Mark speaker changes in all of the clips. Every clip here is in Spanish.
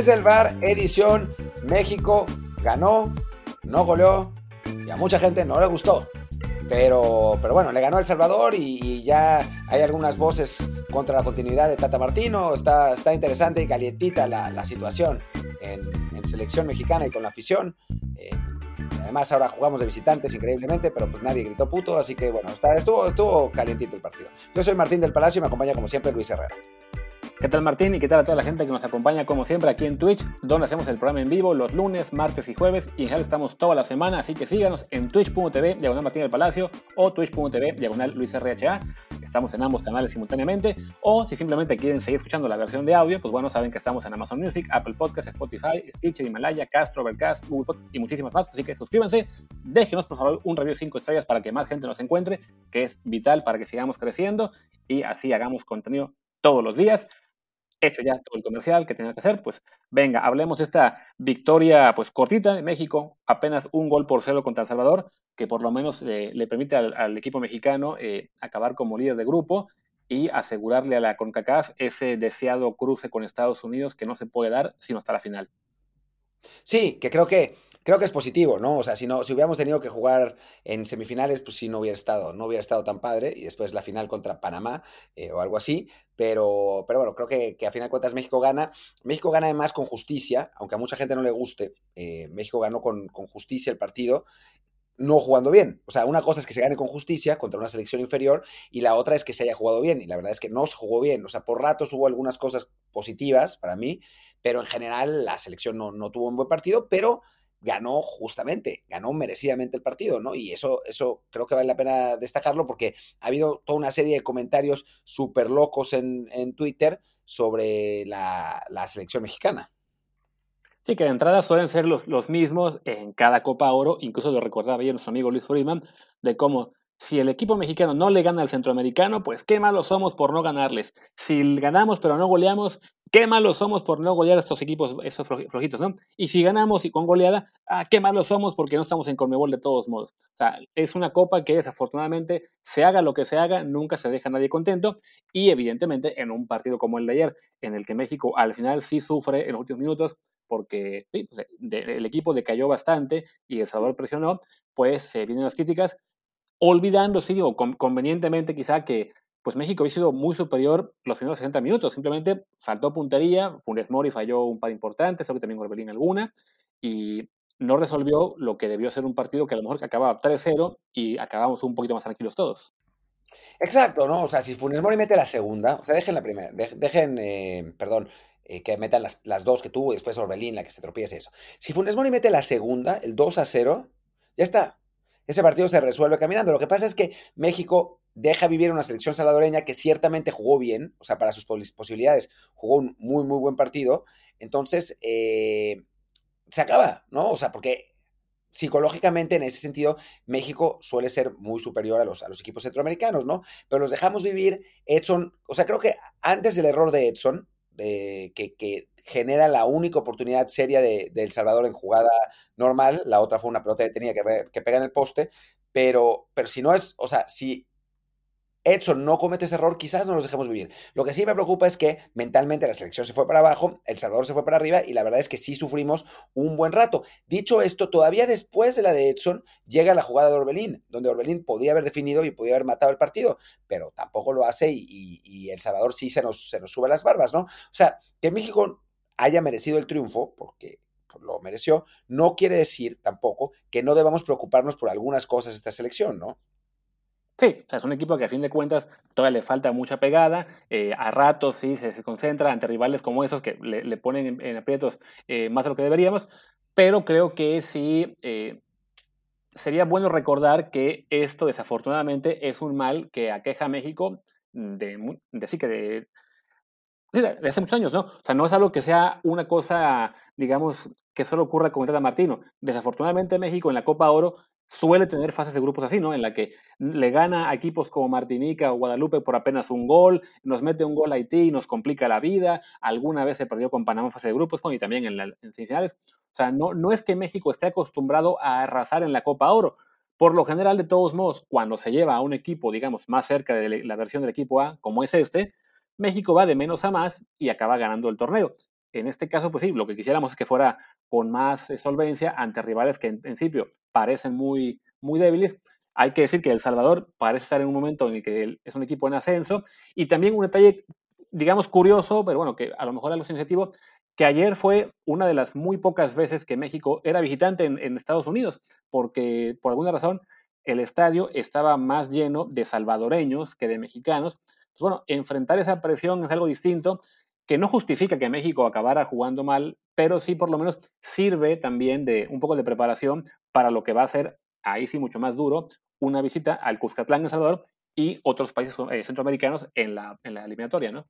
Speaker 1: Desde el bar, edición México ganó, no goleó y a mucha gente no le gustó. Pero, pero bueno, le ganó El Salvador y, ya hay algunas voces contra la continuidad de Tata Martino. Está, está interesante y calientita la, situación en, selección mexicana y con la afición. Eh, además, ahora jugamos de visitantes increíblemente, pero pues nadie gritó puto, así que bueno, está, estuvo, estuvo calientito el partido. Yo soy Martín del Palacio y me acompaña como siempre Luis Herrera.
Speaker 2: ¿Qué tal Martín y qué tal a toda la gente que nos acompaña como siempre aquí en Twitch, donde hacemos el programa en vivo los lunes, martes y jueves y en general estamos toda la semana, así que síganos en twitch.tv diagonal Martín del Palacio o twitch.tv diagonal Luis RHA. Estamos en ambos canales simultáneamente. O si simplemente quieren seguir escuchando la versión de audio, pues bueno, saben que estamos en Amazon Music, Apple Podcasts, Spotify, Stitcher, Himalaya, Castro, Overcast, Google Podcast y muchísimas más, así que suscríbanse, déjenos por favor un review 5 estrellas para que más gente nos encuentre, que es vital para que sigamos creciendo y así hagamos contenido todos los días hecho ya todo el comercial que tenía que hacer, pues venga, hablemos de esta victoria pues cortita de México, apenas un gol por cero contra El Salvador, que por lo menos eh, le permite al, equipo mexicano eh, acabar como líder de grupo y asegurarle a la CONCACAF ese deseado cruce con Estados Unidos que no se puede dar sino hasta la final.
Speaker 1: Sí, que creo que creo que es positivo, ¿no? O sea, si no, si hubiéramos tenido que jugar en semifinales, pues sí no hubiera estado, no hubiera estado tan padre, y después la final contra Panamá eh, o algo así. Pero, pero bueno, creo que, que, a final de cuentas México gana. México gana además con justicia, aunque a mucha gente no le guste. Eh, México ganó con, con justicia el partido no jugando bien. O sea, una cosa es que se gane con justicia contra una selección inferior y la otra es que se haya jugado bien. Y la verdad es que no se jugó bien. O sea, por ratos hubo algunas cosas positivas para mí, pero en general la selección no, no tuvo un buen partido, pero ganó justamente, ganó merecidamente el partido, ¿no? Y eso, eso creo que vale la pena destacarlo porque ha habido toda una serie de comentarios súper locos en, Twitter sobre la, selección mexicana.
Speaker 2: Sí, que de entrada suelen ser los, los mismos en cada Copa Oro, incluso lo recordaba ya nuestro amigo Luis Freeman, de cómo si el equipo mexicano no le gana al centroamericano, pues qué malos somos por no ganarles. Si ganamos pero no goleamos, qué malos somos por no golear a estos equipos, esos flojitos, ¿no? Y si ganamos y con goleada, ah, qué malos somos porque no estamos en Conmebol de todos modos. O sea, es una copa que desafortunadamente, se haga lo que se haga, nunca se deja nadie contento. Y evidentemente, en un partido como el de ayer, en el que México al final sí sufre en los últimos minutos, porque pues, el equipo decayó bastante y El Salvador presionó, pues se vienen las críticas olvidando, sí, convenientemente quizá que pues México había sido muy superior los primeros 60 minutos. Simplemente faltó puntería, Funes Mori falló un par importante, creo que también Orbelín alguna, y no resolvió lo que debió ser un partido que a lo mejor acababa 3-0 y acabamos un poquito más tranquilos todos.
Speaker 1: Exacto, ¿no? O sea, si Funes Mori mete la segunda, o sea, dejen la primera, dejen, eh, perdón, eh, que metan las, dos que tuvo y después Orbelín, la que se tropiece eso. Si Funes Mori mete la segunda, el 2 0, ya está ese partido se resuelve caminando. Lo que pasa es que México deja vivir una selección salvadoreña que ciertamente jugó bien, o sea, para sus posibilidades, jugó un muy, muy buen partido. Entonces, eh, se acaba, ¿no? O sea, porque psicológicamente, en ese sentido, México suele ser muy superior a los, a los equipos centroamericanos, ¿no? Pero los dejamos vivir. Edson, o sea, creo que antes del error de Edson, que, genera la única oportunidad seria de, El Salvador en jugada normal. La otra fue una pelota que tenía que, que pegar en el poste. Pero, pero si no es, o sea, si Edson no comete ese error, quizás no los dejemos vivir. Lo que sí me preocupa es que mentalmente la selección se fue para abajo, El Salvador se fue para arriba y la verdad es que sí sufrimos un buen rato. Dicho esto, todavía después de la de Edson llega la jugada de Orbelín, donde Orbelín podía haber definido y podía haber matado el partido, pero tampoco lo hace y, El Salvador sí se nos, se nos sube las barbas, ¿no? O sea, que México haya merecido el triunfo, porque lo mereció, no quiere decir tampoco que no debamos preocuparnos por algunas cosas esta selección, ¿no?
Speaker 2: Sí, o sea, es un equipo que a fin de cuentas todavía le falta mucha pegada, eh, a ratos sí se, concentra ante rivales como esos que le, ponen en, aprietos eh, más de lo que deberíamos, pero creo que sí eh, sería bueno recordar que esto desafortunadamente es un mal que aqueja a México de, sí que de, hace muchos años, ¿no? O sea, no es algo que sea una cosa, digamos, que solo ocurra con Tata Martino. Desafortunadamente México en la Copa Oro suele tener fases de grupos así, ¿no? En la que le gana a equipos como Martinica o Guadalupe por apenas un gol, nos mete un gol a Haití y nos complica la vida, alguna vez se perdió con Panamá en fase de grupos y también en, la, en semifinales. O sea, no, no es que México esté acostumbrado a arrasar en la Copa Oro. Por lo general, de todos modos, cuando se lleva a un equipo, digamos, más cerca de la versión del equipo A, como es este, México va de menos a más y acaba ganando el torneo. En este caso, pues sí, lo que quisiéramos es que fuera con más eh, solvencia ante rivales que en principio parecen muy, muy débiles. Hay que decir que El Salvador parece estar en un momento en el que es un equipo en ascenso y también un detalle, digamos, curioso, pero bueno, que a lo mejor algo significativo, que ayer fue una de las muy pocas veces que México era visitante en, Estados Unidos, porque por alguna razón el estadio estaba más lleno de salvadoreños que de mexicanos. Bueno, enfrentar esa presión es algo distinto, que no justifica que México acabara jugando mal, pero sí por lo menos sirve también de un poco de preparación para lo que va a ser, ahí sí mucho más duro, una visita al Cuscatlán, El Salvador, y otros países eh, centroamericanos en la, en la eliminatoria, ¿no?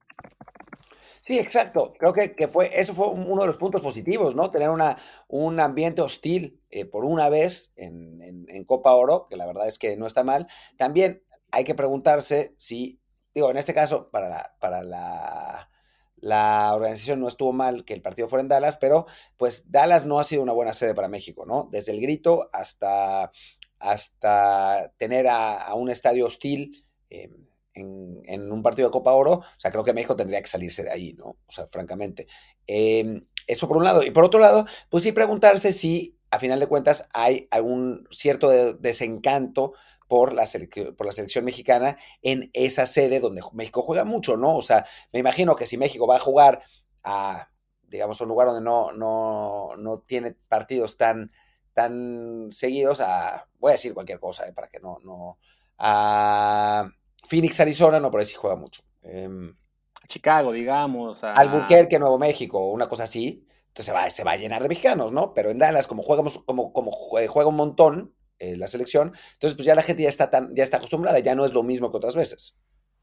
Speaker 1: Sí, exacto. Creo que, que, fue, eso fue uno de los puntos positivos, ¿no? Tener una, un ambiente hostil eh, por una vez en, en, Copa Oro, que la verdad es que no está mal. También hay que preguntarse si, digo, en este caso, para la, para la, la organización no estuvo mal que el partido fuera en Dallas, pero pues Dallas no ha sido una buena sede para México, ¿no? Desde el grito hasta, hasta tener a, un estadio hostil. Eh, en, un partido de Copa Oro, o sea, creo que México tendría que salirse de ahí, ¿no? O sea, francamente. Em, eso por un lado. Y por otro lado, pues sí preguntarse si, a final de cuentas, hay algún cierto desencanto por la, por la selección mexicana en esa sede donde México juega mucho, ¿no? O sea, me imagino que si México va a jugar a, digamos, un lugar donde no, no, no tiene partidos tan, tan seguidos, a, voy a decir cualquier cosa, ¿eh? para que no, no, a Phoenix, Arizona, no, por ahí sí juega mucho. Eh,
Speaker 2: Chicago, digamos.
Speaker 1: A... Albuquerque, Nuevo México, una cosa así. Entonces se va, se va a llenar de mexicanos, ¿no? Pero en Dallas, como, jugamos, como, como juega un montón eh, la selección, entonces pues ya la gente ya está, tan, ya está acostumbrada, ya no es lo mismo que otras veces.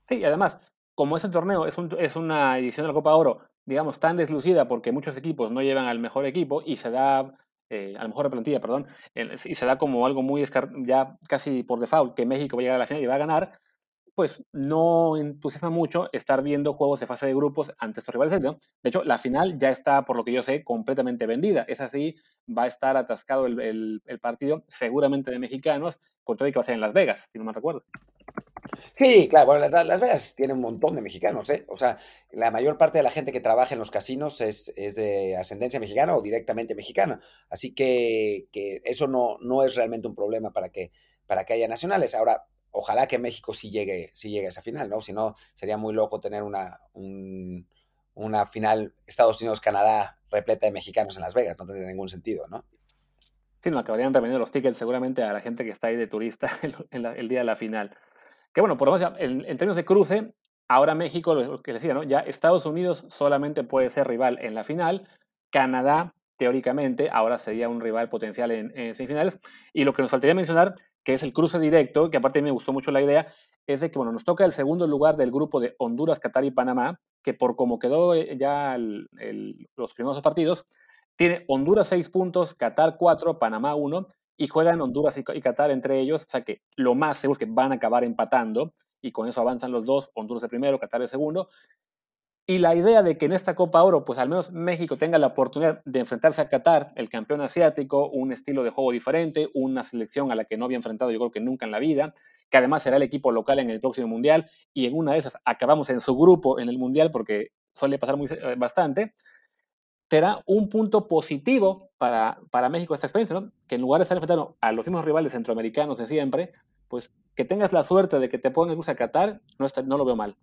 Speaker 2: Sí, además, como ese torneo es, un, es una edición de la Copa Oro, digamos, tan deslucida porque muchos equipos no llevan al mejor equipo y se da eh, a lo mejor de plantilla, perdón, y se da como algo muy ya casi por default que México va a llegar a la final y va a ganar, pues no entusiasma mucho estar viendo juegos de fase de grupos ante estos rivales. De hecho, la final ya está, por lo que yo sé, completamente vendida. Es así, va a estar atascado el, partido, seguramente de mexicanos, con todo que va a ser en Las Vegas, si no me recuerdo.
Speaker 1: Sí, claro, bueno, Las, Vegas tiene un montón de mexicanos, ¿eh? O sea, la mayor parte de la gente que trabaja en los casinos es, de ascendencia mexicana o directamente mexicana. Así que, eso no, no es realmente un problema para que, para que haya nacionales. Ahora, ojalá que México sí llegue, sí llegue a esa final, ¿no? Si no, sería muy loco tener una, una final Estados Unidos-Canadá repleta de mexicanos en Las Vegas, no tendría ningún sentido, ¿no?
Speaker 2: Sí, no acabarían revendiendo los tickets seguramente a la gente que está ahí de turista el día de la final. Que bueno, por lo menos en, términos de cruce, ahora México, lo que decía, ¿no? Ya Estados Unidos solamente puede ser rival en la final, Canadá teóricamente ahora sería un rival potencial en, en semifinales, y lo que nos faltaría mencionar que es el cruce directo, que aparte me gustó mucho la idea, es de que bueno, nos toca el segundo lugar del grupo de Honduras, Qatar y Panamá, que por como quedó eh, ya los primeros partidos, tiene Honduras 6 puntos, Qatar 4, Panamá 1, y juegan Honduras y, y Qatar entre ellos, o sea que lo más seguro es que van a acabar empatando, y con eso avanzan los dos, Honduras el primero, Qatar el segundo, y la idea de que en esta Copa Oro, pues al menos México tenga la oportunidad de enfrentarse a Qatar, el campeón asiático, un estilo de juego diferente, una selección a la que no había enfrentado yo creo que nunca en la vida, que además será el equipo local en el próximo Mundial, y en una de esas acabamos en su grupo en el Mundial porque suele pasar muy, eh, bastante, será un punto positivo para, para México esta experiencia, ¿no? que en lugar de estar enfrentando a los mismos rivales centroamericanos de siempre, pues que tengas la suerte de que te pongas a Qatar, no, no lo veo mal.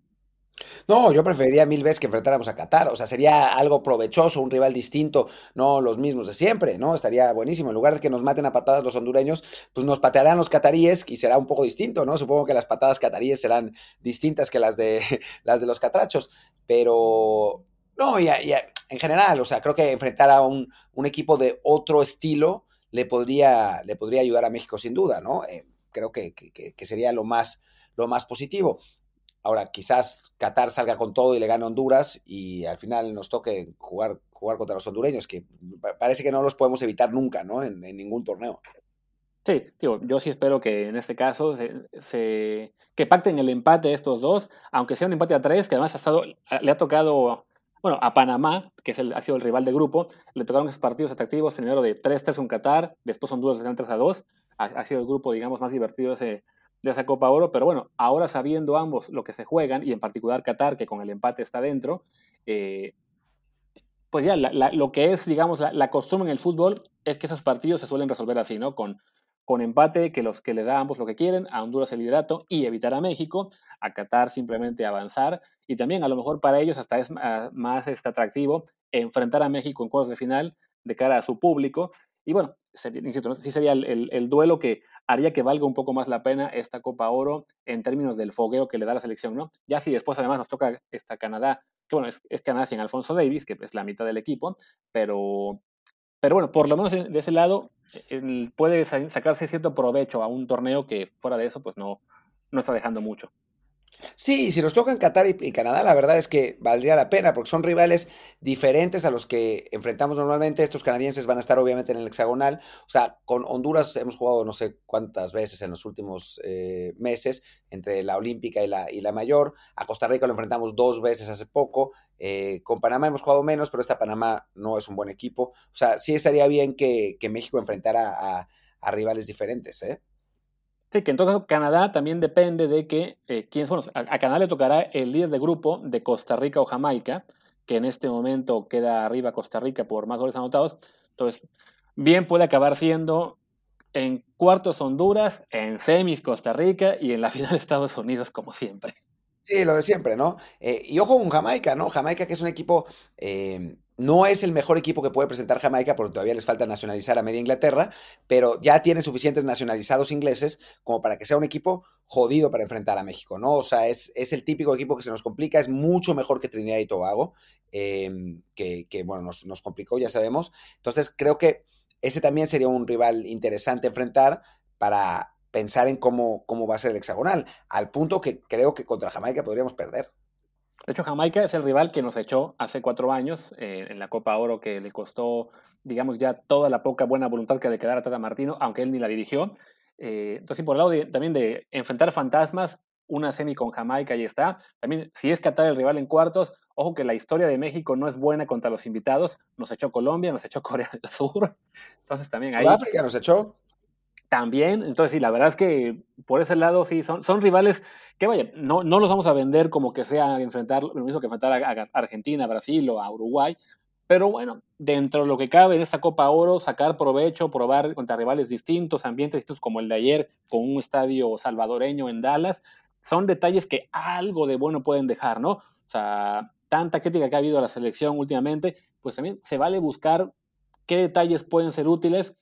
Speaker 1: No, yo preferiría mil veces que enfrentáramos a Qatar. O sea, sería algo provechoso, un rival distinto, no los mismos de siempre, ¿no? Estaría buenísimo. En lugar de que nos maten a patadas los hondureños, pues nos patearán los cataríes y será un poco distinto, ¿no? Supongo que las patadas cataríes serán distintas que las de, las de los catrachos. Pero, no, y, en general, o sea, creo que enfrentar a un, equipo de otro estilo le podría, le podría ayudar a México sin duda, ¿no? Eh, creo que, que sería lo más, lo más positivo. Ahora, quizás Qatar salga con todo y le gane Honduras y al final nos toque jugar, jugar contra los hondureños, que parece que no los podemos evitar nunca, ¿no? En, ningún torneo.
Speaker 2: Sí, tío, yo sí espero que en este caso se, que pacten el empate estos dos, aunque sea un empate a tres, que además ha estado, le ha tocado, bueno, a Panamá, que es el, ha sido el rival de grupo, le tocaron esos partidos atractivos, primero de 3-3 con Qatar, después Honduras le 3 a 2, ha, ha, sido el grupo, digamos, más divertido ese, de esa Copa Oro, pero bueno, ahora sabiendo ambos lo que se juegan, y en particular Qatar, que con el empate está dentro, eh, pues ya lo que es, digamos, la, costumbre en el fútbol es que esos partidos se suelen resolver así, ¿no? Con, con empate, que los que le da ambos lo que quieren, a Honduras el liderato y evitar a México, a Qatar simplemente avanzar, y también a lo mejor para ellos hasta es más, este, atractivo enfrentar a México en cuartos de final de cara a su público, y bueno, insisto, sí sería el, el, duelo que haría que valga un poco más la pena esta Copa Oro en términos del fogueo que le da la selección, ¿no? Ya si después además nos toca esta Canadá, que bueno, es, es Canadá sin Alfonso Davis, que es la mitad del equipo, pero, pero bueno, por lo menos de ese lado puede sacarse cierto provecho a un torneo que fuera de eso pues no, no está dejando mucho.
Speaker 1: Sí, si nos tocan Qatar y, Canadá, la verdad es que valdría la pena, porque son rivales diferentes a los que enfrentamos normalmente. Estos canadienses van a estar obviamente en el hexagonal. O sea, con Honduras hemos jugado no sé cuántas veces en los últimos eh, meses, entre la olímpica y la, y la mayor. A Costa Rica lo enfrentamos dos veces hace poco. Eh, con Panamá hemos jugado menos, pero esta Panamá no es un buen equipo. O sea, sí estaría bien que, México enfrentara a rivales diferentes, ¿eh?
Speaker 2: Sí, que entonces Canadá también depende de que, eh, ¿quién son? A, a, Canadá le tocará el líder de grupo de Costa Rica o Jamaica, que en este momento queda arriba Costa Rica por más goles anotados. Entonces, bien puede acabar siendo en cuartos Honduras, en semis Costa Rica y en la final Estados Unidos, como siempre.
Speaker 1: Sí, lo de siempre, ¿no? Eh, y ojo con Jamaica, ¿no? Jamaica que es un equipo eh, no es el mejor equipo que puede presentar Jamaica porque todavía les falta nacionalizar a media Inglaterra, pero ya tiene suficientes nacionalizados ingleses como para que sea un equipo jodido para enfrentar a México, ¿no? O sea, es, es el típico equipo que se nos complica, es mucho mejor que Trinidad y Tobago, em, que, bueno, nos, nos complicó, ya sabemos. Entonces, creo que ese también sería un rival interesante enfrentar para pensar en cómo, cómo va a ser el hexagonal, al punto que creo que contra Jamaica podríamos perder.
Speaker 2: De hecho, Jamaica es el rival que nos echó hace cuatro años eh, en la Copa Oro, que le costó, digamos, ya toda la poca buena voluntad que le quedara a Tata Martino, aunque él ni la dirigió. Eh, entonces, por el lado también de enfrentar fantasmas, una semi con Jamaica, ahí está. También, si es Qatar el rival en cuartos, ojo que la historia de México no es buena contra los invitados. Nos echó Colombia, nos echó Corea del Sur. Entonces, también ahí.
Speaker 1: África nos echó.
Speaker 2: También, entonces sí, la verdad es que por ese lado sí, son, son rivales que vaya, no, no los vamos a vender como que sea enfrentar lo mismo que enfrentar a, Argentina, Brasil o a Uruguay, pero bueno, dentro de lo que cabe en esta Copa Oro, sacar provecho, probar contra rivales distintos, ambientes distintos como el de ayer con un estadio salvadoreño en Dallas, son detalles que algo de bueno pueden dejar, ¿no? O sea, tanta crítica que ha habido a la selección últimamente, pues también se vale buscar qué detalles pueden ser útiles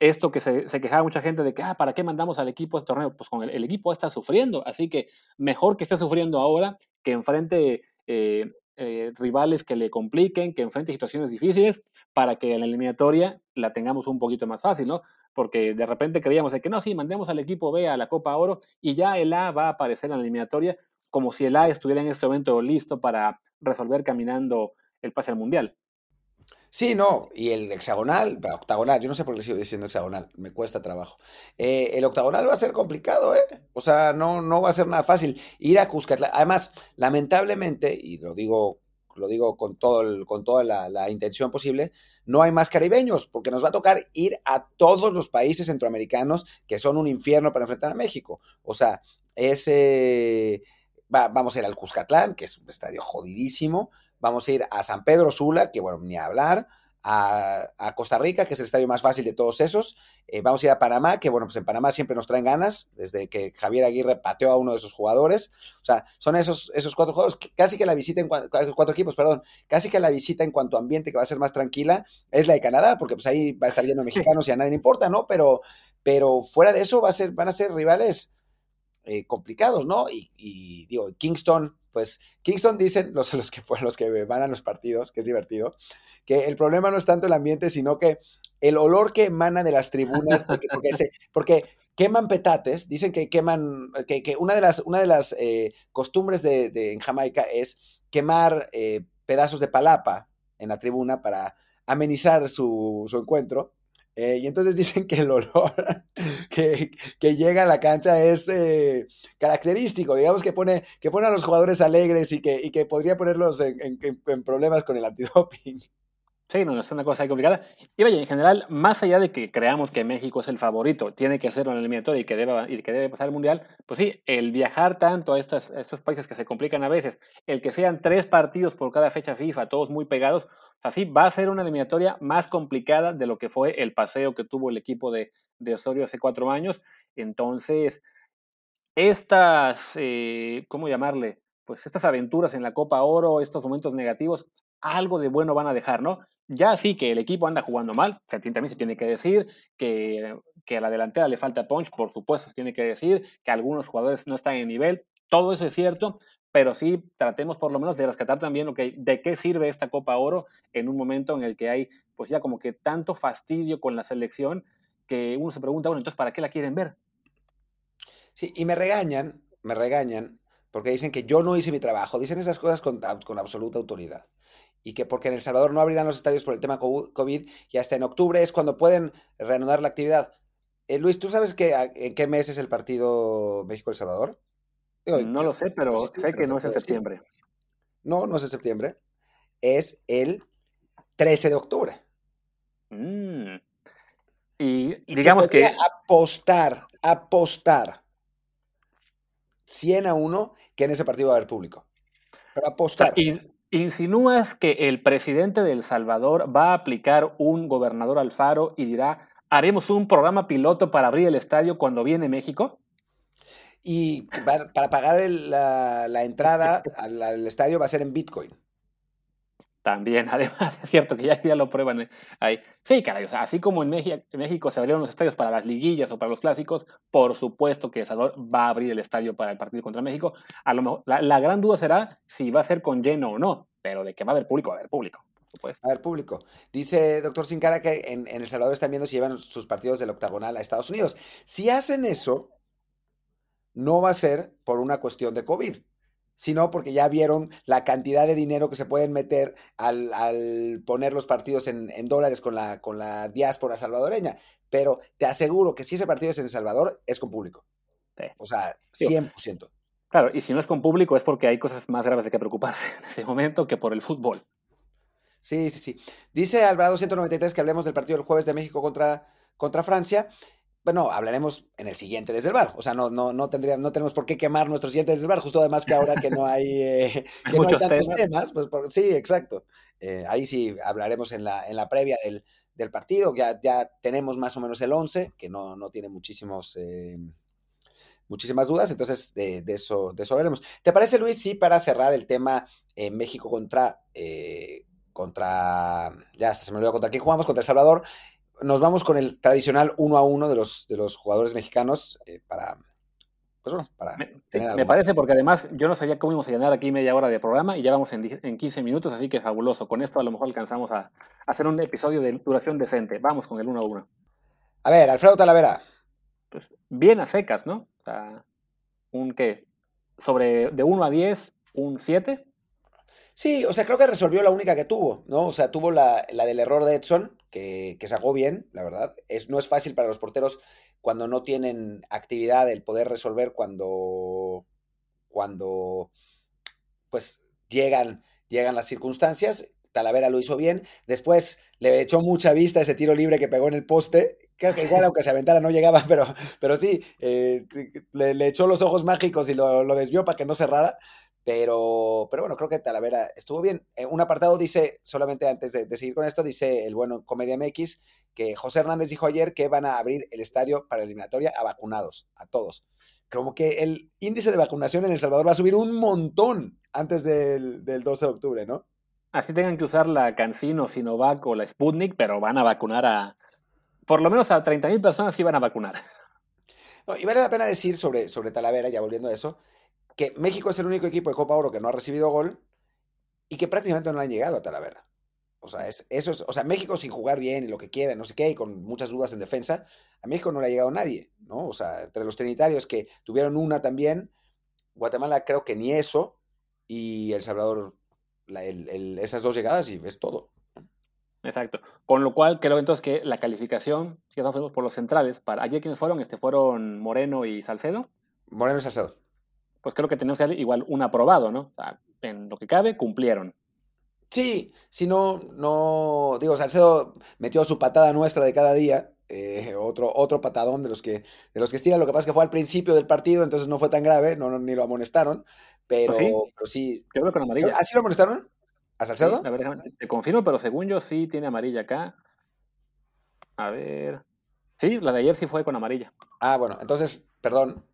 Speaker 2: esto que se, quejaba mucha gente de que, ah, ¿para qué mandamos al equipo a este torneo? Pues con el, equipo está sufriendo, así que mejor que esté sufriendo ahora, que enfrente eh, eh, rivales que le compliquen, que enfrente situaciones difíciles, para que en la eliminatoria la tengamos un poquito más fácil, ¿no? Porque de repente creíamos de que no, sí, mandemos al equipo B a la Copa Oro y ya el A va a aparecer en la eliminatoria como si el A estuviera en este momento listo para resolver caminando el pase al Mundial.
Speaker 1: Sí, no, y el hexagonal, octagonal, yo no sé por qué sigo diciendo hexagonal, me cuesta trabajo. Eh, el octagonal va a ser complicado, ¿eh? O sea, no, no va a ser nada fácil. Ir a Cuscatlán, además, lamentablemente, y lo digo, lo digo con, todo el, con toda la, intención posible, no hay más caribeños, porque nos va a tocar ir a todos los países centroamericanos que son un infierno para enfrentar a México. O sea, ese... vamos a ir al Cuscatlán, que es un estadio jodidísimo, Vamos a ir a San Pedro Sula, que bueno, ni a hablar. A, Costa Rica, que es el estadio más fácil de todos esos. Eh, vamos a ir a Panamá, que bueno, pues en Panamá siempre nos traen ganas, desde que Javier Aguirre pateó a uno de esos jugadores. O sea, son esos, esos cuatro juegos, casi que la visita en cuatro equipos, perdón, casi que la visita en cuanto a ambiente que va a ser más tranquila es la de Canadá, porque pues ahí va a estar lleno mexicanos y a nadie le importa, ¿no? Pero, pero fuera de eso va a ser, van a ser rivales eh, complicados, ¿no? Y, digo, Kingston, pues Kingston dicen los, los que fueron los que van a los partidos, que es divertido, que el problema no es tanto el ambiente, sino que el olor que emana de las tribunas, porque, queman petates, dicen que queman, que, una de las, una de las eh, costumbres de, en Jamaica es quemar eh, pedazos de palapa en la tribuna para amenizar su, su encuentro. Eh, y entonces dicen que el olor que, llega a la cancha es eh, característico, digamos que pone, que pone a los jugadores alegres y que, que podría ponerlos en, problemas con el antidoping.
Speaker 2: Sí, no, es una cosa complicada. Y vaya, en general, más allá de que creamos que México es el favorito, tiene que ser el eliminatorio y que debe, y que debe pasar el Mundial, pues sí, el viajar tanto a, estos, estos países que se complican a veces, el que sean tres partidos por cada fecha FIFA, todos muy pegados, así va a ser una eliminatoria más complicada de lo que fue el paseo que tuvo el equipo de, de Osorio hace cuatro años. Entonces, estas, eh, ¿cómo llamarle? Pues estas aventuras en la Copa Oro, estos momentos negativos, algo de bueno van a dejar, ¿no? Ya sí que el equipo anda jugando mal, también se tiene que decir que, que a la delantera le falta punch, por supuesto, se tiene que decir que algunos jugadores no están en nivel, todo eso es cierto, pero sí tratemos por lo menos de rescatar también lo de qué sirve esta Copa Oro en un momento en el que hay, pues ya como que tanto fastidio con la selección que uno se pregunta, bueno, entonces, ¿para qué la quieren ver?
Speaker 1: Sí, y me regañan, me regañan, porque dicen que yo no hice mi trabajo, dicen esas cosas con, con absoluta autoridad y que porque en El Salvador no abrirán los estadios por el tema COVID y hasta en octubre es cuando pueden reanudar la actividad. Eh, Luis, ¿tú sabes que, en qué mes es el partido México-El Salvador?
Speaker 2: no lo sé, pero sé que no es en septiembre.
Speaker 1: No, no es en septiembre. Es el 13 de octubre.
Speaker 2: Mm. Y, digamos que...
Speaker 1: Apostar, apostar 100 a 1 que en ese partido va a haber público. Pero apostar.
Speaker 2: ¿Insinúas que el presidente de El Salvador va a aplicar un gobernador Alfaro y dirá, haremos un programa piloto para abrir el estadio cuando viene México?
Speaker 1: Y para, pagar la, entrada al, estadio va a ser en Bitcoin.
Speaker 2: También, además, es cierto que ya, ya lo prueban ahí. Sí, caray, así como en México, México, se abrieron los estadios para las liguillas o para los clásicos, por supuesto que El Salvador va a abrir el estadio para el partido contra México. A lo mejor, la, gran duda será si va a ser con lleno o no, pero de que va a haber público, va a haber público.
Speaker 1: Va a haber público. Dice doctor Sincara que en, en El Salvador están viendo si llevan sus partidos del octagonal a Estados Unidos. Si hacen eso, no va a ser por una cuestión de COVID sino porque ya vieron la cantidad de dinero que se pueden meter al, poner los partidos en, dólares con la, con la diáspora salvadoreña. Pero te aseguro que si ese partido es en El Salvador, es con público. O sea, 100%.
Speaker 2: Claro, y si no es con público es porque hay cosas más graves de que preocuparse en ese momento que por el fútbol.
Speaker 1: Sí, sí, sí. Dice Alvarado 193 que hablemos del partido del jueves de México contra, contra Francia bueno, hablaremos en el siguiente desde el bar. O sea, no, no, no, tendría, no tenemos por qué quemar nuestro siguiente desde el bar, justo además que ahora que no hay, eh, que no hay tantos temas. pues sí, exacto. Eh, ahí sí hablaremos en la, en la previa del, del, partido. Ya, ya tenemos más o menos el 11, que no, no tiene muchísimos, eh, muchísimas dudas, entonces de, de, eso, de eso hablaremos. ¿Te parece, Luis, sí, para cerrar el tema México contra, contra, ya se me olvidó contra quién jugamos, contra El Salvador? Nos vamos con el tradicional uno a uno de los, de los jugadores mexicanos eh, para, pues bueno, para
Speaker 2: me, tener Me parece porque además yo no sabía cómo íbamos a llenar aquí media hora de programa y ya vamos en, en 15 minutos, así que fabuloso. Con esto a lo mejor alcanzamos a, hacer un episodio de duración decente. Vamos con el uno a uno.
Speaker 1: A ver, Alfredo Talavera.
Speaker 2: Pues bien a secas, ¿no? O sea, un qué, sobre de 1 a 10, un 7.
Speaker 1: Sí, o sea, creo que resolvió la única que tuvo, ¿no? O sea, tuvo la, la del error de Edson, que, sacó bien, la verdad. Es, no es fácil para los porteros cuando no tienen actividad el poder resolver cuando, cuando pues llegan, llegan las circunstancias. Talavera lo hizo bien. Después le echó mucha vista ese tiro libre que pegó en el poste. Creo que igual aunque se aventara no llegaba, pero, pero sí, eh, le, echó los ojos mágicos y lo desvió para que no cerrara. Pero, pero bueno, creo que Talavera estuvo bien. Eh, un apartado dice, solamente antes de, seguir con esto, dice el bueno Comedia MX, que José Hernández dijo ayer que van a abrir el estadio para eliminatoria a vacunados, a todos. Como que el índice de vacunación en El Salvador va a subir un montón antes del, 12 de octubre, ¿no?
Speaker 2: Así tengan que usar la Cancino, Sinovac o la Sputnik, pero van a vacunar a, por lo menos a 30.000 personas sí van a vacunar.
Speaker 1: y vale la pena decir sobre, sobre Talavera, ya volviendo a eso, que México es el único equipo de Copa Oro que no ha recibido gol y que prácticamente no han llegado a Talavera. O sea, es, eso es, o sea, México sin jugar bien y lo que quiera, no sé qué, y con muchas dudas en defensa, a México no le ha llegado nadie, ¿no? O sea, entre los trinitarios que tuvieron una también, Guatemala creo que ni eso, y El Salvador, esas dos llegadas y es todo.
Speaker 2: Exacto. Con lo cual creo entonces que la calificación, si estamos por los centrales, para ayer quienes fueron, este fueron Moreno y Salcedo.
Speaker 1: Moreno y Salcedo
Speaker 2: pues creo que tenemos que igual un aprobado, ¿no? en lo que cabe, cumplieron.
Speaker 1: Sí, si no, no, digo, Salcedo metió su patada nuestra de cada día, eh, otro, otro patadón de los que, de los que estira, lo que pasa es que fue al principio del partido, entonces no fue tan grave, no, no ni lo amonestaron, pero
Speaker 2: Pues sí,
Speaker 1: pero sí.
Speaker 2: creo que con amarilla.
Speaker 1: ¿Así lo amonestaron? ¿A
Speaker 2: Sí,
Speaker 1: Salcedo?
Speaker 2: a ver, te confirmo, pero según yo sí tiene amarilla acá. A ver. Sí, la de ayer sí fue con amarilla.
Speaker 1: Ah, bueno, entonces, perdón.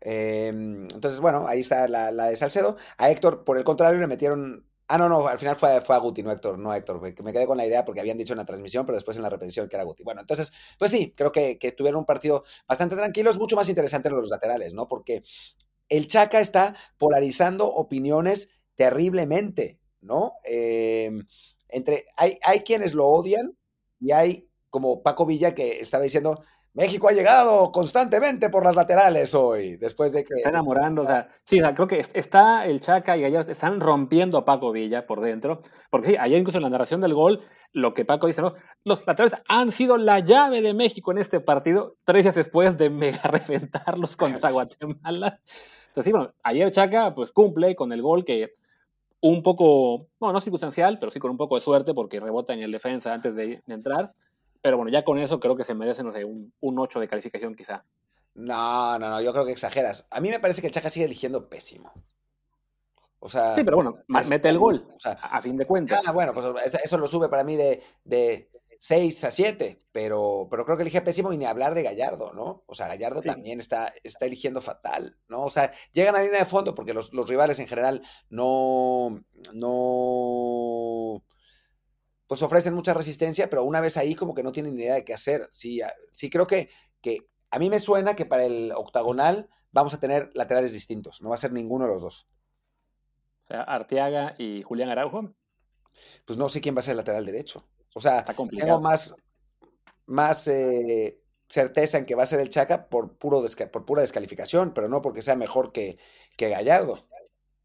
Speaker 1: Eh, entonces, bueno, ahí está la, de Salcedo. A Héctor, por el contrario, le metieron. Ah, no, no, al final fue, fue a Guti, no Héctor, no Héctor. Me me quedé con la idea porque habían dicho en la transmisión, pero después en la repetición que era Guti. Bueno, entonces, pues sí, creo que, que tuvieron un partido bastante tranquilo. Es mucho más interesante los laterales, ¿no? Porque el Chaca está polarizando opiniones terriblemente, ¿no? Eh, entre, hay, hay quienes lo odian y hay como Paco Villa que estaba diciendo, México ha llegado constantemente por las laterales hoy, después de que...
Speaker 2: Está enamorando, o sea, sí, o sea, creo que es- está el Chaca y Gallardo están rompiendo a Paco Villa por dentro, porque sí, ayer incluso en la narración del gol, lo que Paco dice, ¿no? Los laterales han sido la llave de México en este partido, tres días después de mega reventarlos contra Guatemala. Entonces, sí, bueno, ayer Chaca pues cumple con el gol que un poco, bueno, no circunstancial, pero sí con un poco de suerte porque rebota en el defensa antes de, de entrar. Pero bueno, ya con eso creo que se merece, no sé, un, un 8 de calificación quizá.
Speaker 1: No, no, no, yo creo que exageras. A mí me parece que el Chaca sigue eligiendo pésimo. O sea,
Speaker 2: Sí, pero bueno,
Speaker 1: es
Speaker 2: mete el gol,
Speaker 1: o sea,
Speaker 2: a, fin de cuentas.
Speaker 1: Ah, bueno, pues eso, eso lo sube para mí de, de 6 a 7, pero, pero creo que elige pésimo y ni hablar de Gallardo, ¿no? O sea, Gallardo
Speaker 2: Sí.
Speaker 1: también está, está eligiendo fatal, ¿no? O sea, llegan a la línea de fondo porque los, los rivales en general no, no, pues ofrecen mucha resistencia, pero una vez ahí como que no tienen ni idea de qué hacer. Sí, a- sí creo que, que a mí me suena que para el octagonal vamos a tener laterales distintos, no va a ser ninguno de los dos.
Speaker 2: O sea, Arteaga y Julián Araujo,
Speaker 1: Pues no sé quién va a ser el lateral derecho. O sea, tengo más, más eh, certeza en que va a ser el Chaca por, puro por pura descalificación, pero no porque sea mejor que, que Gallardo.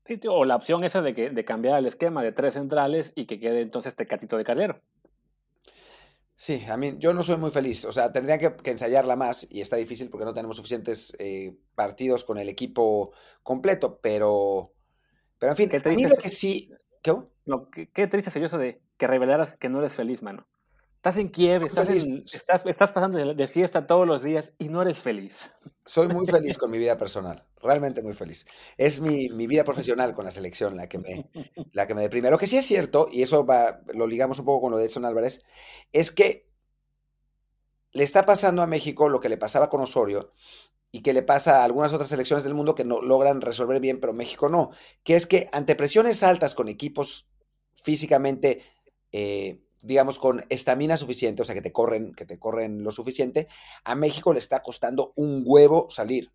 Speaker 2: Sí, tío, o la opción esa de, que, de cambiar el esquema de tres centrales y que quede entonces Tecatito de Calero.
Speaker 1: Sí, a mí yo no soy muy feliz. O sea, tendrían que, que ensayarla más y está difícil porque no tenemos suficientes eh, partidos con el equipo completo, pero, pero en fin,
Speaker 2: Qué
Speaker 1: a mí lo que sí... ¿Qué?
Speaker 2: No, qué, qué triste sería eso de que revelaras que no eres feliz, mano. Estás en Kiev, estás,
Speaker 1: feliz.
Speaker 2: en- estás, estás pasando de, de fiesta todos los días y no eres feliz.
Speaker 1: Soy muy feliz con mi vida personal, realmente muy feliz. Es mi, mi vida profesional con la selección la que me, la que me deprime. Lo que sí es cierto, y eso va, lo ligamos un poco con lo de Edson Álvarez, es que le está pasando a México lo que le pasaba con Osorio y que le pasa a algunas otras selecciones del mundo que no logran resolver bien, pero México no, que es que ante presiones altas con equipos físicamente, eh, digamos, con estamina suficiente, o sea, que te corren, que te corren lo suficiente, a México le está costando un huevo salir.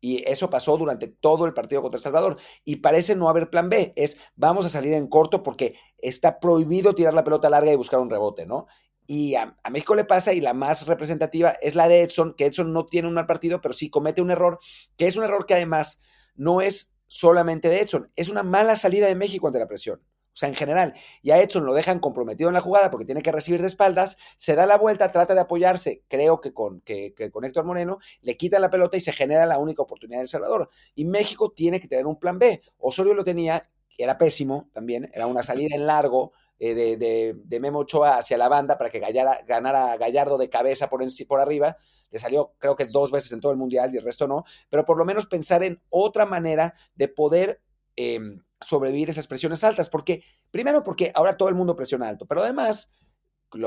Speaker 1: Y eso pasó durante todo el partido contra El Salvador. Y parece no haber plan B. Es vamos a salir en corto porque está prohibido tirar la pelota larga y buscar un rebote, ¿no? Y a, a México le pasa, y la más representativa es la de Edson, que Edson no tiene un mal partido, pero sí comete un error, que es un error que además no es solamente de Edson, es una mala salida de México ante la presión. O sea, en general, y a Edson lo dejan comprometido en la jugada porque tiene que recibir de espaldas, se da la vuelta, trata de apoyarse, creo que con, que, con Héctor Moreno, le quita la pelota y se genera la única oportunidad de El Salvador. Y México tiene que tener un plan B. Osorio lo tenía, era pésimo también, era una salida en largo eh, de, de, de, Memo Ochoa hacia la banda para que ganara Gallardo de cabeza por, en, por arriba. Le salió creo que dos veces en todo el Mundial y el resto no, pero por lo menos pensar en otra manera de poder... Eh, sobrevivir esas presiones altas, porque primero porque ahora todo el mundo presiona alto, pero además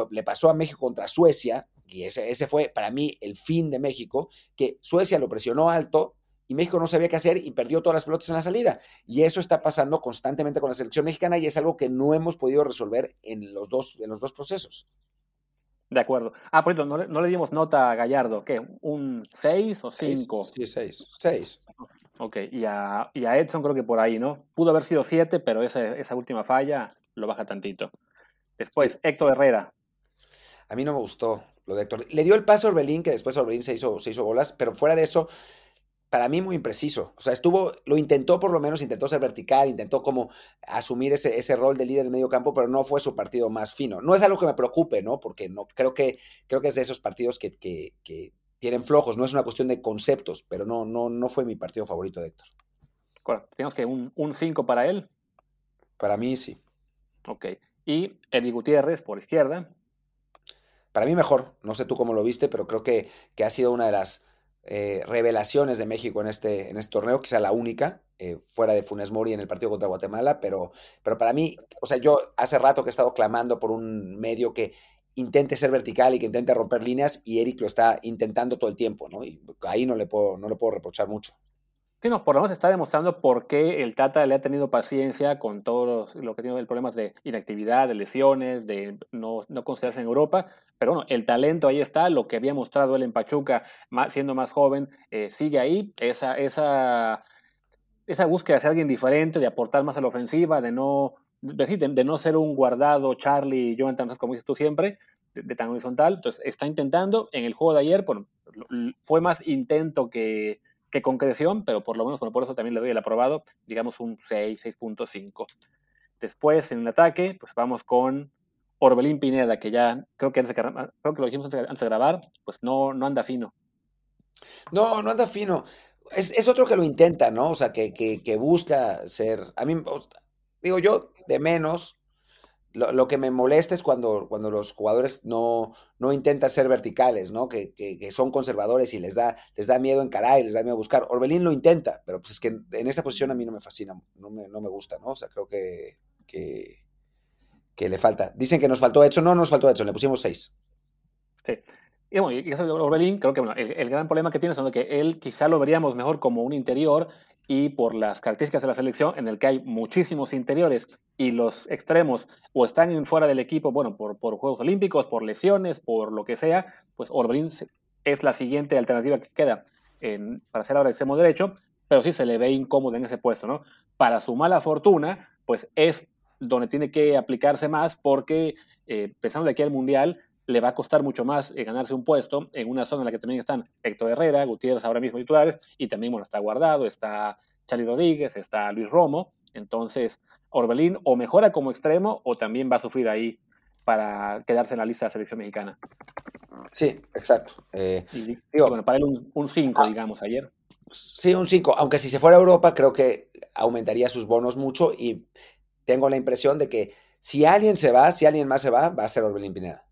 Speaker 1: le pasó a México contra Suecia, y ese, ese, fue para mí el fin de México, que Suecia lo presionó alto y México no sabía qué hacer y perdió todas las pelotas en la salida. Y eso está pasando constantemente con la selección mexicana y es algo que no hemos podido resolver en los dos, en los dos procesos.
Speaker 2: De acuerdo. Ah, por cierto, no le, no le dimos nota a Gallardo. ¿Qué? ¿Un 6 o 5?
Speaker 1: Sí, 6. 6.
Speaker 2: Ok, y a, y a, Edson creo que por ahí, ¿no? Pudo haber sido 7, pero esa, esa, última falla lo baja tantito. Después, sí. Héctor Herrera.
Speaker 1: A mí no me gustó lo de Héctor. Le dio el paso a Orbelín, que después Orbelín se hizo, se hizo bolas, pero fuera de eso, para mí muy impreciso. O sea, estuvo, lo intentó por lo menos, intentó ser vertical, intentó como asumir ese, ese rol de líder en medio campo, pero no fue su partido más fino. No es algo que me preocupe, ¿no? Porque no, creo que, creo que es de esos partidos que, que, que tienen flojos, no es una cuestión de conceptos, pero no, no, no fue mi partido favorito de Héctor.
Speaker 2: Tenemos que un 5 para él.
Speaker 1: Para mí sí.
Speaker 2: Ok. Y Eddie Gutiérrez por izquierda.
Speaker 1: Para mí mejor, no sé tú cómo lo viste, pero creo que, que ha sido una de las eh, revelaciones de México en este, en este torneo, quizá la única, eh, fuera de Funes Mori en el partido contra Guatemala, pero, pero para mí, o sea, yo hace rato que he estado clamando por un medio que intente ser vertical y que intente romper líneas y Eric lo está intentando todo el tiempo, ¿no? Y ahí no le puedo, no le puedo reprochar mucho.
Speaker 2: Sí, no, por lo menos está demostrando por qué el Tata le ha tenido paciencia con todo lo que tiene el problemas de inactividad, de lesiones, de no, no considerarse en Europa. Pero bueno, el talento ahí está, lo que había mostrado él en Pachuca, siendo más joven, eh, sigue ahí. Esa, esa, esa búsqueda de ser alguien diferente, de aportar más a la ofensiva, de no, de, no ser un guardado Charlie Jonathan, como dices tú siempre, de, tan horizontal. Entonces, está intentando. En el juego de ayer, bueno, fue más intento que, que concreción, pero por lo menos bueno, por eso también le doy el aprobado, digamos un 6, 6.5. Después, en el ataque, pues vamos con Orbelín Pineda, que ya creo que, antes creo que lo dijimos antes, de grabar, pues no, no anda fino.
Speaker 1: No, no anda fino. Es, otro que lo intenta, ¿no? O sea, que, que, busca ser. A mí, digo yo, de menos. Lo, que me molesta es cuando, cuando los jugadores no, no intentan ser verticales, ¿no? Que, que, son conservadores y les da, les da miedo encarar y les da miedo buscar. Orbelín lo intenta, pero pues es que en esa posición a mí no me fascina, no me, no me gusta, ¿no? O sea, creo que, que, le falta. Dicen que nos faltó hecho, no nos faltó hecho, le pusimos seis.
Speaker 2: Sí. Y bueno, y eso de Orbelín, creo que bueno, el, gran problema que tiene es que él quizá lo veríamos mejor como un interior y por las características de la selección en el que hay muchísimos interiores y los extremos o están fuera del equipo, bueno, por, por Juegos Olímpicos, por lesiones, por lo que sea, pues Orbelín es la siguiente alternativa que queda para ser ahora extremo derecho, pero sí se le ve incómodo en ese puesto, ¿no? Para su mala fortuna, pues es donde tiene que aplicarse más porque eh, pensando de aquí al Mundial le va a costar mucho más eh, ganarse un puesto en una zona en la que también están Héctor Herrera, Gutiérrez ahora mismo titulares y también bueno, está Guardado, está Charlie Rodríguez, está Luis Romo, entonces Orbelín o mejora como extremo o también va a sufrir ahí para quedarse en la lista de la selección mexicana.
Speaker 1: Sí, exacto. Eh,
Speaker 2: bueno, para él un 5, ah. digamos, ayer.
Speaker 1: Sí, un 5, aunque si se fuera a Europa creo que aumentaría sus bonos mucho y tengo la impresión de que si alguien se va, si alguien más se va, va a ser Orbelín Pineda.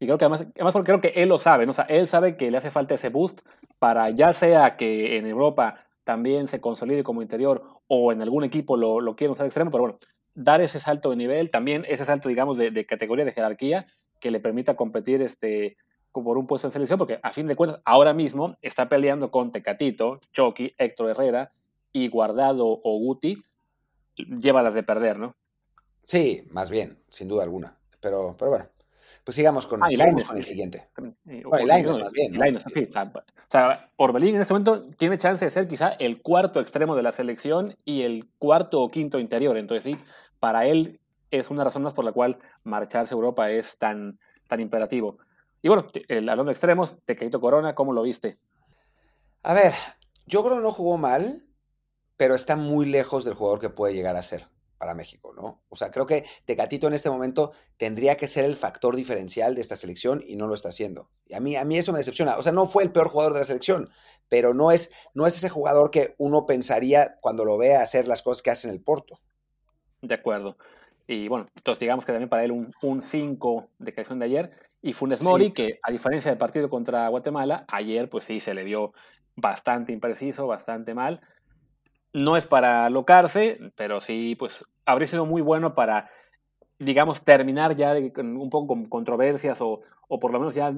Speaker 2: Y creo que además, además porque creo que él lo sabe, ¿no? O sea, él sabe que le hace falta ese boost para ya sea que en Europa también se consolide como interior o en algún equipo lo, lo quiera usar extremo, pero bueno, dar ese salto de nivel, también ese salto, digamos, de, categoría, de jerarquía, que le permita competir este, por un puesto en selección, porque a fin de cuentas, ahora mismo está peleando con Tecatito, Chucky, Héctor Herrera y Guardado o Guti, lleva las de perder, ¿no?
Speaker 1: Sí, más bien, sin duda alguna. Pero, pero bueno, pues sigamos con, ah, con el siguiente.
Speaker 2: Bueno, Lainez más bien. ¿no? sí. O sea, Orbelín en este momento tiene chance de ser quizá el cuarto extremo de la selección y el cuarto o quinto interior. Entonces, sí, para él es una razón más por la cual marcharse a Europa es tan, tan imperativo. Y bueno, el hablando de extremos, Tecatito Corona, ¿cómo lo viste?
Speaker 1: A ver, yo creo que no jugó mal pero está muy lejos del jugador que puede llegar a ser para México, ¿no? O sea, creo que Tecatito en este momento tendría que ser el factor diferencial de esta selección y no lo está haciendo. Y a mí, a mí eso me decepciona. O sea, no fue el peor jugador de la selección, pero no es, no es ese jugador que uno pensaría cuando lo ve hacer las cosas que hace en el Porto.
Speaker 2: De acuerdo. Y bueno, entonces digamos que también para él un 5 de creación de ayer. Y Funes Mori, que a diferencia del partido contra Guatemala, ayer pues sí se le vio bastante impreciso, bastante mal no es para alocarse, pero sí, pues habría sido muy bueno para, digamos, terminar ya un poco con controversias o, o, por lo menos ya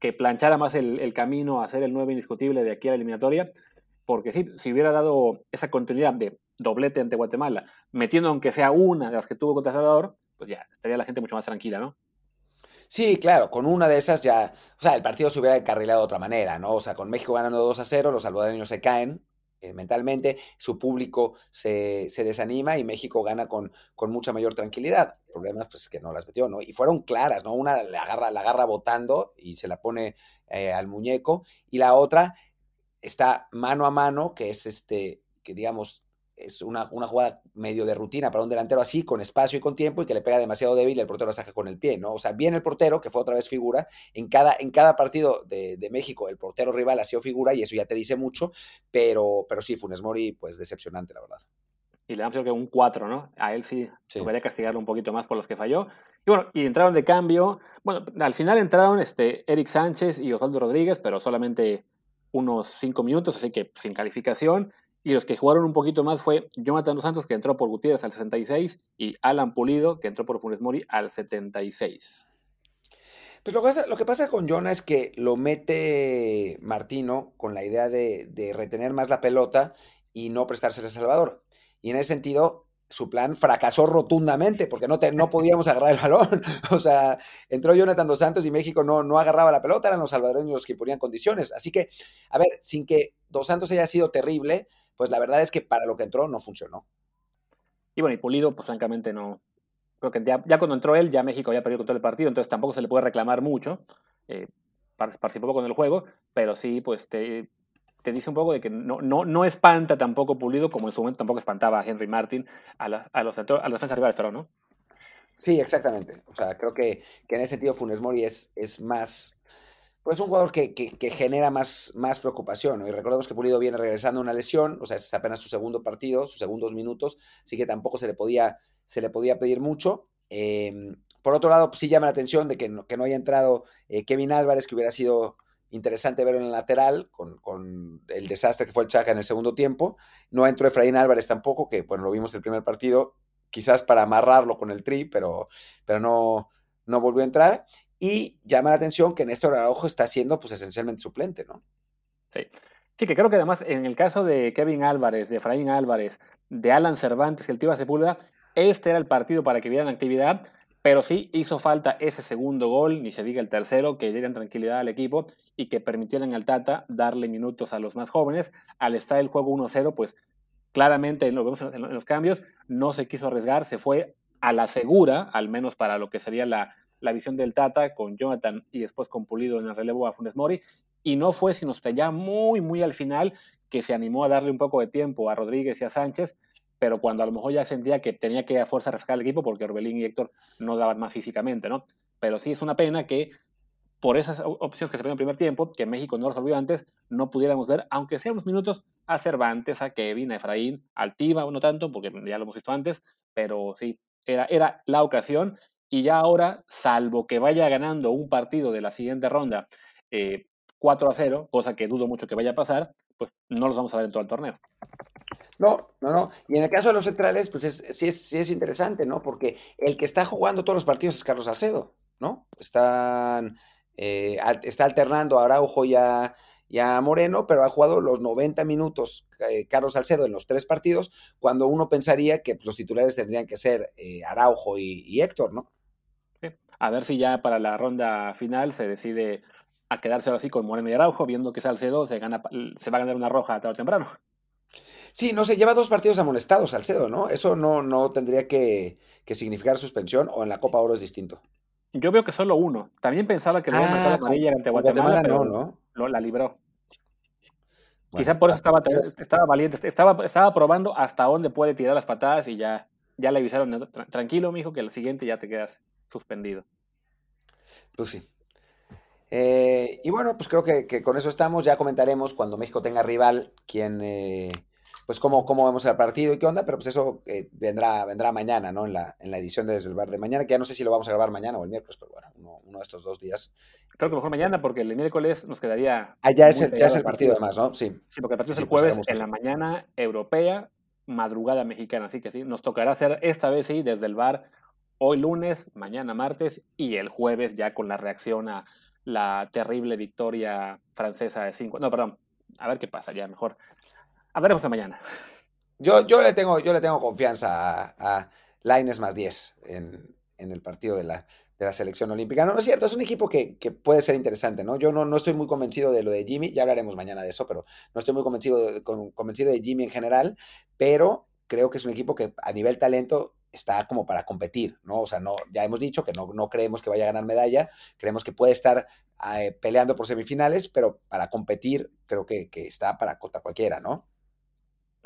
Speaker 2: que planchara más el, camino a ser el nuevo indiscutible de aquí a la eliminatoria, porque sí, si hubiera dado esa continuidad de doblete ante Guatemala, metiendo aunque sea una de las que tuvo contra Salvador, pues ya estaría la gente mucho más tranquila, ¿no?
Speaker 1: Sí, claro, con una de esas ya, o sea, el partido se hubiera encarrilado de otra manera, ¿no? O sea, con México ganando 2 a 0, los salvadoreños se caen, mentalmente, su público se, desanima y México gana con, con mucha mayor tranquilidad. El problema es pues, que no las metió, ¿no? Y fueron claras, ¿no? Una la agarra, la agarra botando y se la pone eh, al muñeco, y la otra está mano a mano, que es este, que digamos, es una, una, jugada medio de rutina para un delantero así, con espacio y con tiempo, y que le pega demasiado débil y el portero la saca con el pie, ¿no? O sea, bien el portero, que fue otra vez figura, en cada, en cada partido de, de México el portero rival ha sido figura y eso ya te dice mucho, pero, pero sí, Funes Mori, pues decepcionante, la verdad.
Speaker 2: y le damos creo que un 4, ¿no? A él sí, sí. debería castigarlo un poquito más por los que falló. Y bueno, y entraron de cambio. Bueno, al final entraron este, Eric Sánchez y Osvaldo Rodríguez, pero solamente unos 5 minutos, así que sin calificación. Y los que jugaron un poquito más fue Jonathan Dos Santos, que entró por Gutiérrez al 66, y Alan Pulido, que entró por Funes Mori al 76.
Speaker 1: Pues lo que, pasa, lo que pasa con Jonah es que lo mete Martino con la idea de, de retener más la pelota y no prestarse a Salvador. Y en ese sentido, su plan fracasó rotundamente porque no, te, no podíamos agarrar el balón. O sea, entró Jonathan Dos Santos y México no, no agarraba la pelota, eran los salvadoreños los que ponían condiciones. Así que, a ver, sin que Dos Santos haya sido terrible, pues la verdad es que para lo que entró no funcionó.
Speaker 2: Y bueno, y Pulido, pues francamente no. Creo que ya, cuando entró él, ya México había perdido todo el partido, entonces tampoco se le puede reclamar mucho. Eh, participó con el juego, pero sí, pues te, te dice un poco de que no, no, no espanta tampoco Pulido, como en su momento tampoco espantaba a Henry Martin, a, la, a los, a los defensas rivales, pero no.
Speaker 1: Sí, exactamente. O sea, creo que, que en ese sentido Funes Mori es, es más, pues un jugador que, que, genera más, más preocupación. ¿no? Y recordemos que Pulido viene regresando una lesión, o sea, es apenas su segundo partido, sus segundos minutos, así que tampoco se le podía, se le podía pedir mucho. Eh, por otro lado, sí llama la atención de que no, que no haya entrado eh, Kevin Álvarez, que hubiera sido interesante verlo en el lateral, con, con, el desastre que fue el Chaca en el segundo tiempo. No entró Efraín Álvarez tampoco, que bueno, lo vimos el primer partido, quizás para amarrarlo con el tri, pero, pero no, no volvió a entrar. Y llama la atención que Néstor Araujo está siendo pues esencialmente suplente, ¿no?
Speaker 2: Sí. Sí, que creo que además en el caso de Kevin Álvarez, de Efraín Álvarez, de Alan Cervantes y el Tiva Sepúlveda, este era el partido para que vieran actividad, pero sí hizo falta ese segundo gol, ni se diga el tercero, que dieran tranquilidad al equipo y que permitieran al Tata darle minutos a los más jóvenes. Al estar el juego 1-0, pues claramente lo vemos en los cambios, no se quiso arriesgar, se fue a la segura, al menos para lo que sería la, la visión del Tata con Jonathan y después con Pulido en el relevo a Funes Mori. Y no fue sino hasta ya muy, muy al final que se animó a darle un poco de tiempo a Rodríguez y a Sánchez pero cuando a lo mejor ya sentía que tenía que a fuerza refrescar el equipo porque Orbelín y Héctor no daban más físicamente, ¿no? Pero sí es una pena que por esas opciones que se perdieron en el primer tiempo, que México no resolvió antes, no pudiéramos ver, aunque sea unos minutos, a Cervantes, a Kevin, a Efraín, al Tiva, no tanto, porque ya lo hemos visto antes, pero sí, era, era la ocasión. Y ya ahora, salvo que vaya ganando un partido de la siguiente ronda eh, 4 a 0, cosa que dudo mucho que vaya a pasar, pues no los vamos a ver en todo el torneo.
Speaker 1: No, no, no. Y en el caso de los centrales, pues sí, es, sí es interesante, ¿no? Porque el que está jugando todos los partidos es Carlos Salcedo, ¿no? Están, eh, está alternando a Araujo y a, Moreno, pero ha jugado los 90 minutos eh, Carlos Salcedo en los tres partidos, cuando uno pensaría que los titulares tendrían que ser eh, Araujo y, Héctor, ¿no?
Speaker 2: A ver si ya para la ronda final se decide a quedarse ahora sí con Moreno y Araujo, viendo que Salcedo se, gana, se va a ganar una roja tarde o temprano.
Speaker 1: Sí, no se lleva dos partidos amonestados Salcedo, ¿no? Eso no, no tendría que, significar suspensión o en la Copa Oro es distinto.
Speaker 2: Yo veo que solo uno. También pensaba que le había marcado ah, amarilla ante Guatemala, pero no, ¿no? la libró. Quizá por eso estaba, estaba valiente, estaba, estaba probando hasta dónde puede tirar las patadas y ya, ya le avisaron, tranquilo, mijo, que el siguiente ya te quedas suspendido.
Speaker 1: Pues sí. Eh, y bueno, pues creo que, con eso estamos. Ya comentaremos cuando México tenga rival quién, eh, pues cómo, cómo vemos el partido y qué onda, pero pues eso eh, vendrá, vendrá mañana, ¿no? En la, en la edición de Desde el Bar de mañana, que ya no sé si lo vamos a grabar mañana o el miércoles, pero bueno, uno, de estos dos días.
Speaker 2: Creo que mejor mañana, porque el miércoles nos quedaría.
Speaker 1: Ah, ya es el, ya es el partido, además, ¿no? Sí.
Speaker 2: Sí, porque el partido es el pues jueves en la mañana europea, madrugada mexicana, así que sí, nos tocará hacer esta vez sí desde el bar hoy lunes, mañana martes y el jueves ya con la reacción a la terrible victoria francesa de 5. No, perdón, a ver qué pasa ya mejor Hablaremos mañana.
Speaker 1: Yo, yo, le, tengo, yo le tengo confianza a, a Laines más 10 en, en, el partido de la, de la selección olímpica. No, no es cierto, es un equipo que, que, puede ser interesante, ¿no? Yo no, no estoy muy convencido de lo de Jimmy, ya hablaremos mañana de eso, pero no estoy muy convencido de, convencido de Jimmy en general, pero creo que es un equipo que a nivel talento está como para competir, ¿no? O sea, no, ya hemos dicho que no, no creemos que vaya a ganar medalla, creemos que puede estar eh, peleando por semifinales, pero para competir creo que, que está para contra cualquiera, ¿no?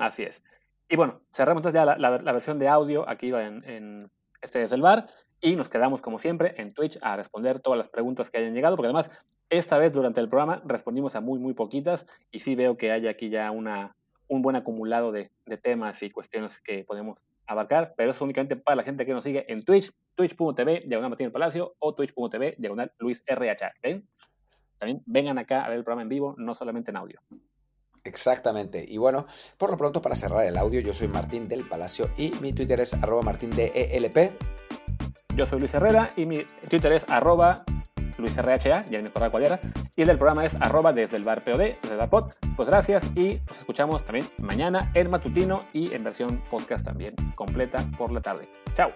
Speaker 2: Así es. Y bueno, cerramos entonces ya la, versión de audio aquí en, este el bar y nos quedamos como siempre en Twitch a responder todas las preguntas que hayan llegado, porque además esta vez durante el programa respondimos a muy, muy poquitas y sí veo que hay aquí ya un buen acumulado de, temas y cuestiones que podemos abarcar, pero es únicamente para la gente que nos sigue en Twitch, twitch.tv, diagonal Martín Palacio, o twitch.tv, diagonal Luis RH. ¿ven? También vengan acá a ver el programa en vivo, no solamente en audio.
Speaker 1: Exactamente. Y bueno, por lo pronto, para cerrar el audio, yo soy Martín del Palacio y mi Twitter es arroba martindelp.
Speaker 2: Yo soy Luis Herrera y mi Twitter es arroba LuisRHA, ya me acuerdo cuál era. Y el del programa es arroba desde el bar POD, desde el bar pod. Pues gracias y nos escuchamos también mañana en matutino y en versión podcast también completa por la tarde. Chao.